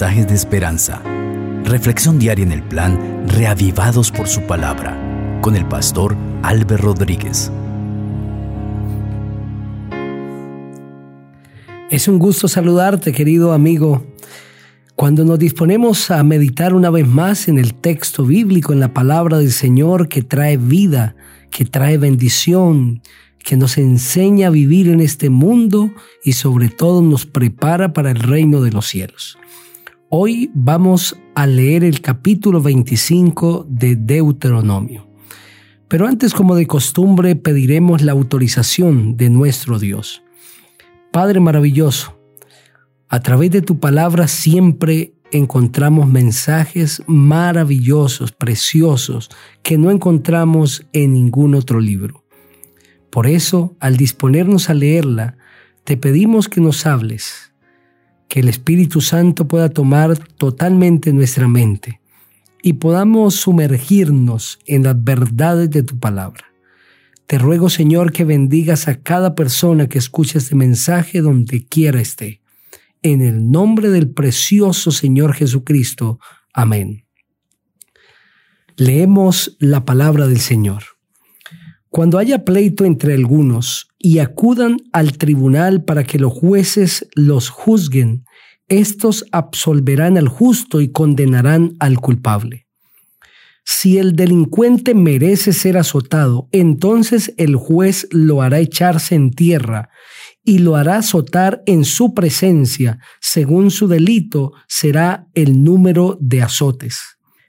de esperanza. Reflexión diaria en el plan Reavivados por su palabra con el pastor Álvaro Rodríguez. Es un gusto saludarte, querido amigo. Cuando nos disponemos a meditar una vez más en el texto bíblico, en la palabra del Señor que trae vida, que trae bendición, que nos enseña a vivir en este mundo y sobre todo nos prepara para el reino de los cielos. Hoy vamos a leer el capítulo 25 de Deuteronomio. Pero antes, como de costumbre, pediremos la autorización de nuestro Dios. Padre maravilloso, a través de tu palabra siempre encontramos mensajes maravillosos, preciosos, que no encontramos en ningún otro libro. Por eso, al disponernos a leerla, te pedimos que nos hables, que el Espíritu Santo pueda tomar totalmente nuestra mente y podamos sumergirnos en las verdades de tu palabra. Te ruego, Señor, que bendigas a cada persona que escuche este mensaje donde quiera esté. En el nombre del precioso Señor Jesucristo. Amén. Leemos la palabra del Señor. Cuando haya pleito entre algunos y acudan al tribunal para que los jueces los juzguen, estos absolverán al justo y condenarán al culpable. Si el delincuente merece ser azotado, entonces el juez lo hará echarse en tierra y lo hará azotar en su presencia, según su delito será el número de azotes.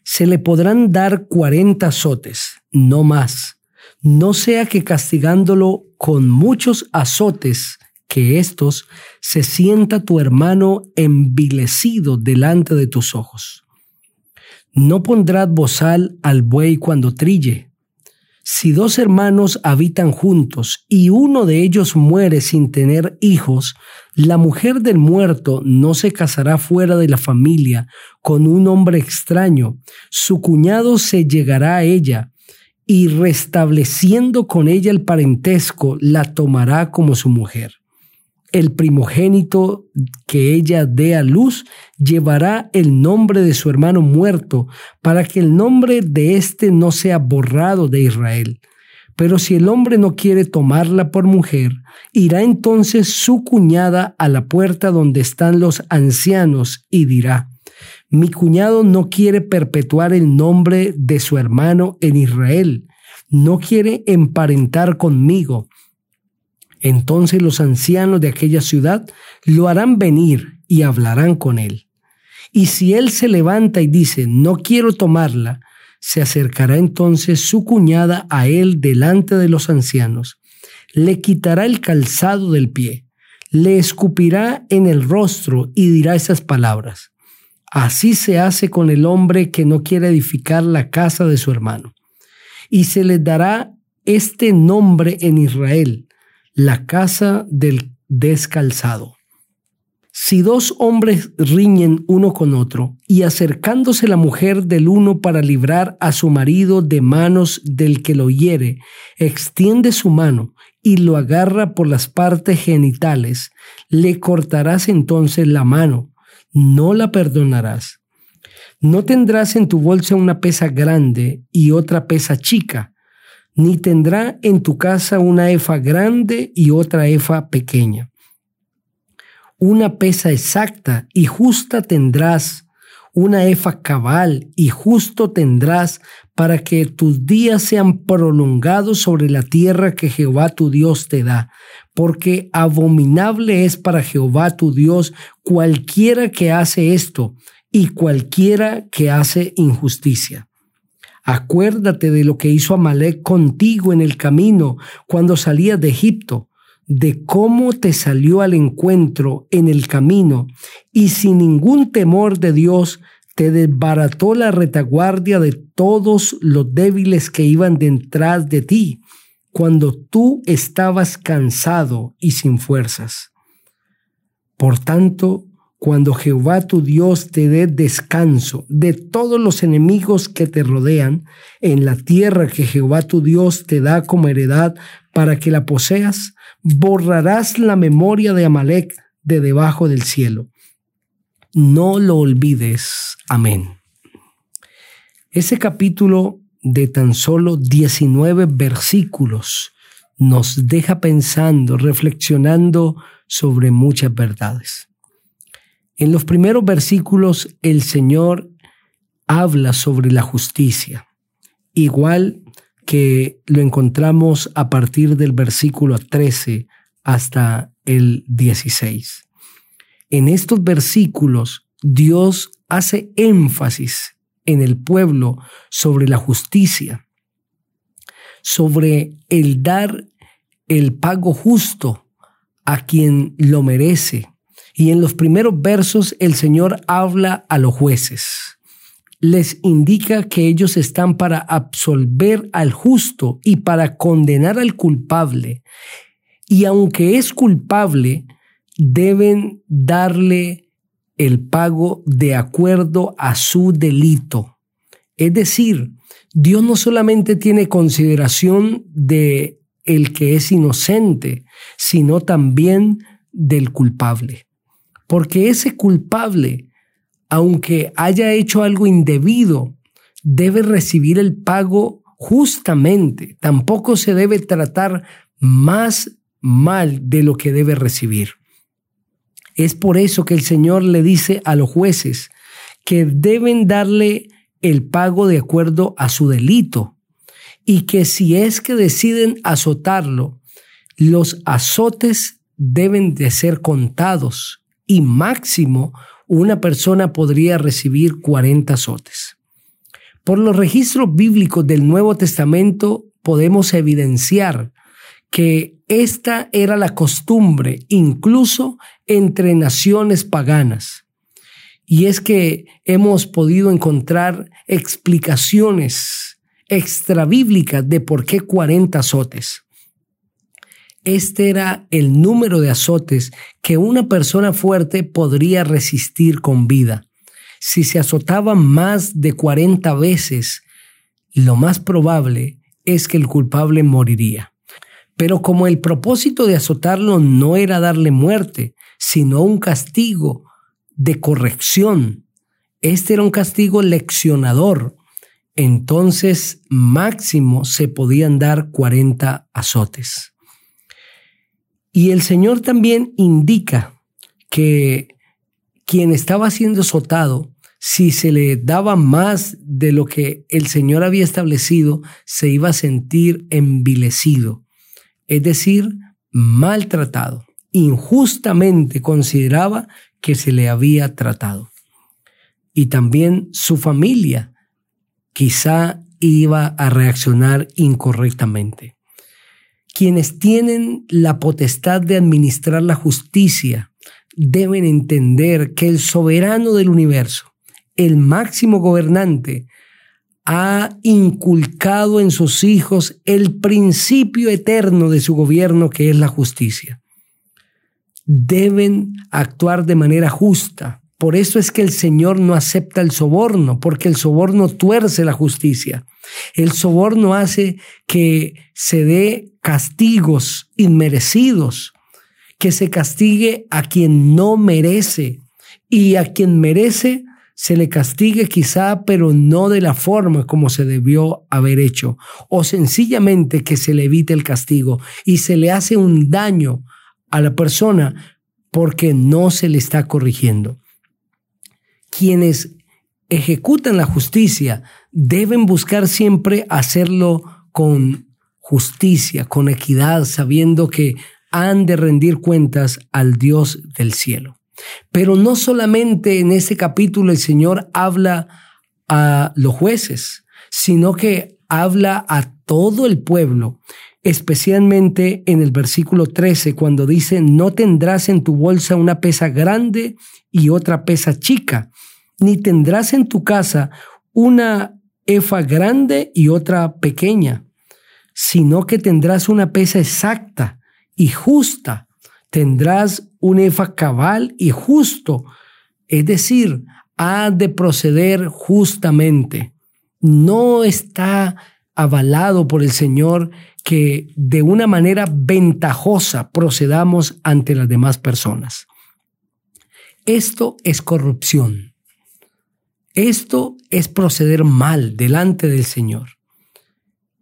Se le podrán dar cuarenta azotes, no más no sea que castigándolo con muchos azotes que éstos se sienta tu hermano envilecido delante de tus ojos. No pondrás bozal al buey cuando trille. Si dos hermanos habitan juntos y uno de ellos muere sin tener hijos, la mujer del muerto no se casará fuera de la familia con un hombre extraño. Su cuñado se llegará a ella y restableciendo con ella el parentesco, la tomará como su mujer. El primogénito que ella dé a luz llevará el nombre de su hermano muerto, para que el nombre de éste no sea borrado de Israel. Pero si el hombre no quiere tomarla por mujer, irá entonces su cuñada a la puerta donde están los ancianos y dirá, mi cuñado no quiere perpetuar el nombre de su hermano en Israel, no quiere emparentar conmigo. Entonces los ancianos de aquella ciudad lo harán venir y hablarán con él. Y si él se levanta y dice, no quiero tomarla, se acercará entonces su cuñada a él delante de los ancianos, le quitará el calzado del pie, le escupirá en el rostro y dirá esas palabras. Así se hace con el hombre que no quiere edificar la casa de su hermano. Y se le dará este nombre en Israel, la casa del descalzado. Si dos hombres riñen uno con otro, y acercándose la mujer del uno para librar a su marido de manos del que lo hiere, extiende su mano y lo agarra por las partes genitales, le cortarás entonces la mano no la perdonarás. No tendrás en tu bolsa una pesa grande y otra pesa chica, ni tendrá en tu casa una efa grande y otra efa pequeña. Una pesa exacta y justa tendrás, una efa cabal y justo tendrás para que tus días sean prolongados sobre la tierra que Jehová tu Dios te da, porque abominable es para Jehová tu Dios cualquiera que hace esto y cualquiera que hace injusticia. Acuérdate de lo que hizo Amalek contigo en el camino cuando salías de Egipto, de cómo te salió al encuentro en el camino y sin ningún temor de Dios te desbarató la retaguardia de todos los débiles que iban detrás de ti cuando tú estabas cansado y sin fuerzas. Por tanto, cuando Jehová tu Dios te dé descanso de todos los enemigos que te rodean en la tierra que Jehová tu Dios te da como heredad para que la poseas, borrarás la memoria de Amalek de debajo del cielo. no lo olvides. Amén. Ese capítulo de tan solo 19 versículos nos deja pensando, reflexionando sobre muchas verdades. En los primeros versículos el Señor habla sobre la justicia, igual que lo encontramos a partir del versículo 13 hasta el 16. En estos versículos Dios hace énfasis en el pueblo sobre la justicia, sobre el dar el pago justo a quien lo merece. Y en los primeros versos el Señor habla a los jueces. Les indica que ellos están para absolver al justo y para condenar al culpable. Y aunque es culpable, deben darle el pago de acuerdo a su delito. Es decir, Dios no solamente tiene consideración de el que es inocente, sino también del culpable. Porque ese culpable, aunque haya hecho algo indebido, debe recibir el pago justamente. Tampoco se debe tratar más mal de lo que debe recibir. Es por eso que el Señor le dice a los jueces que deben darle el pago de acuerdo a su delito y que si es que deciden azotarlo, los azotes deben de ser contados y máximo una persona podría recibir 40 azotes. Por los registros bíblicos del Nuevo Testamento podemos evidenciar que esta era la costumbre incluso entre naciones paganas. Y es que hemos podido encontrar explicaciones extrabíblicas de por qué 40 azotes. Este era el número de azotes que una persona fuerte podría resistir con vida. Si se azotaba más de 40 veces, lo más probable es que el culpable moriría. Pero como el propósito de azotarlo no era darle muerte, sino un castigo de corrección, este era un castigo leccionador, entonces máximo se podían dar 40 azotes. Y el Señor también indica que quien estaba siendo azotado, si se le daba más de lo que el Señor había establecido, se iba a sentir envilecido, es decir, maltratado. Injustamente consideraba que se le había tratado. Y también su familia quizá iba a reaccionar incorrectamente. Quienes tienen la potestad de administrar la justicia deben entender que el soberano del universo, el máximo gobernante, ha inculcado en sus hijos el principio eterno de su gobierno que es la justicia. Deben actuar de manera justa, por eso es que el Señor no acepta el soborno, porque el soborno tuerce la justicia. El soborno hace que se dé castigos inmerecidos, que se castigue a quien no merece y a quien merece se le castigue quizá, pero no de la forma como se debió haber hecho, o sencillamente que se le evite el castigo y se le hace un daño a la persona porque no se le está corrigiendo quienes ejecutan la justicia deben buscar siempre hacerlo con justicia, con equidad, sabiendo que han de rendir cuentas al Dios del cielo. Pero no solamente en este capítulo el Señor habla a los jueces, sino que habla a todo el pueblo, especialmente en el versículo 13, cuando dice, no tendrás en tu bolsa una pesa grande y otra pesa chica, ni tendrás en tu casa una efa grande y otra pequeña, sino que tendrás una pesa exacta y justa. Tendrás un efa cabal y justo, es decir, ha de proceder justamente. No está avalado por el Señor que de una manera ventajosa procedamos ante las demás personas. Esto es corrupción. Esto es proceder mal delante del Señor.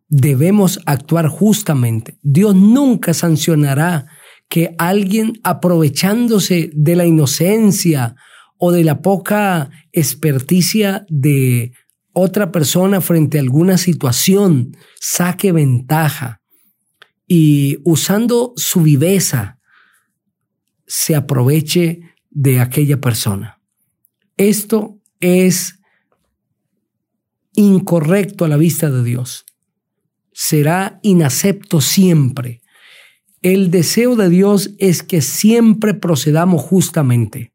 Debemos actuar justamente. Dios nunca sancionará que alguien aprovechándose de la inocencia o de la poca experticia de otra persona frente a alguna situación saque ventaja y usando su viveza se aproveche de aquella persona. Esto es incorrecto a la vista de Dios. Será inacepto siempre. El deseo de Dios es que siempre procedamos justamente.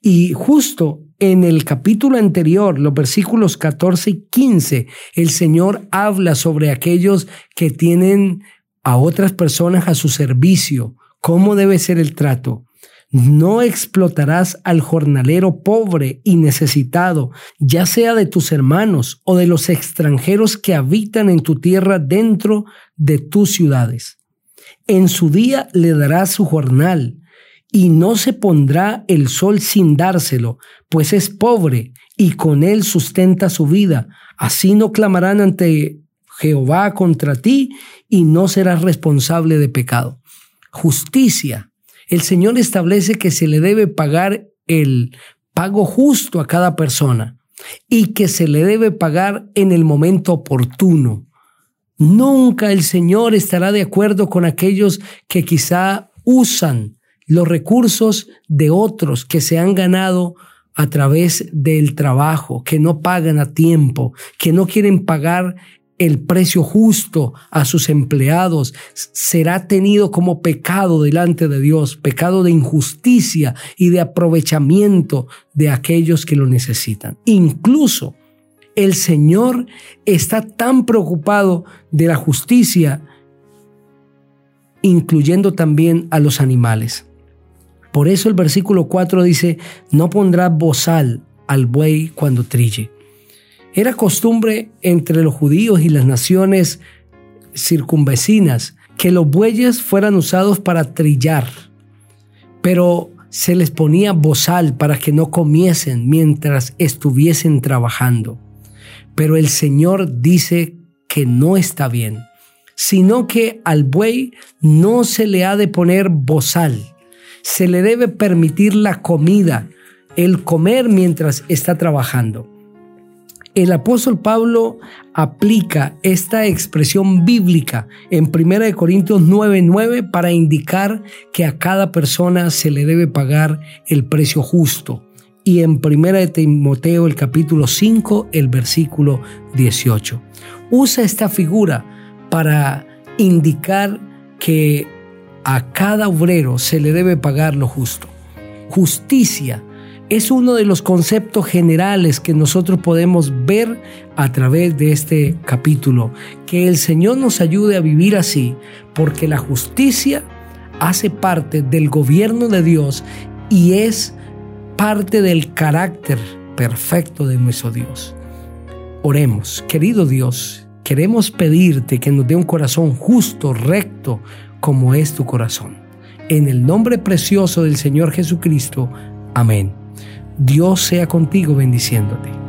Y justo en el capítulo anterior, los versículos 14 y 15, el Señor habla sobre aquellos que tienen a otras personas a su servicio, cómo debe ser el trato. No explotarás al jornalero pobre y necesitado, ya sea de tus hermanos o de los extranjeros que habitan en tu tierra dentro de tus ciudades. En su día le darás su jornal, y no se pondrá el sol sin dárselo, pues es pobre y con él sustenta su vida. Así no clamarán ante Jehová contra ti y no serás responsable de pecado. Justicia. El Señor establece que se le debe pagar el pago justo a cada persona y que se le debe pagar en el momento oportuno. Nunca el Señor estará de acuerdo con aquellos que quizá usan los recursos de otros que se han ganado a través del trabajo, que no pagan a tiempo, que no quieren pagar el precio justo a sus empleados, será tenido como pecado delante de Dios, pecado de injusticia y de aprovechamiento de aquellos que lo necesitan. Incluso el Señor está tan preocupado de la justicia, incluyendo también a los animales. Por eso el versículo 4 dice, no pondrá bozal al buey cuando trille. Era costumbre entre los judíos y las naciones circunvecinas que los bueyes fueran usados para trillar, pero se les ponía bozal para que no comiesen mientras estuviesen trabajando. Pero el Señor dice que no está bien, sino que al buey no se le ha de poner bozal, se le debe permitir la comida, el comer mientras está trabajando. El apóstol Pablo aplica esta expresión bíblica en 1 Corintios 9:9 para indicar que a cada persona se le debe pagar el precio justo. Y en 1 Timoteo el capítulo 5, el versículo 18. Usa esta figura para indicar que a cada obrero se le debe pagar lo justo. Justicia es uno de los conceptos generales que nosotros podemos ver a través de este capítulo. Que el Señor nos ayude a vivir así, porque la justicia hace parte del gobierno de Dios y es parte del carácter perfecto de nuestro Dios. Oremos, querido Dios, queremos pedirte que nos dé un corazón justo, recto, como es tu corazón. En el nombre precioso del Señor Jesucristo. Amén. Dios sea contigo bendiciéndote.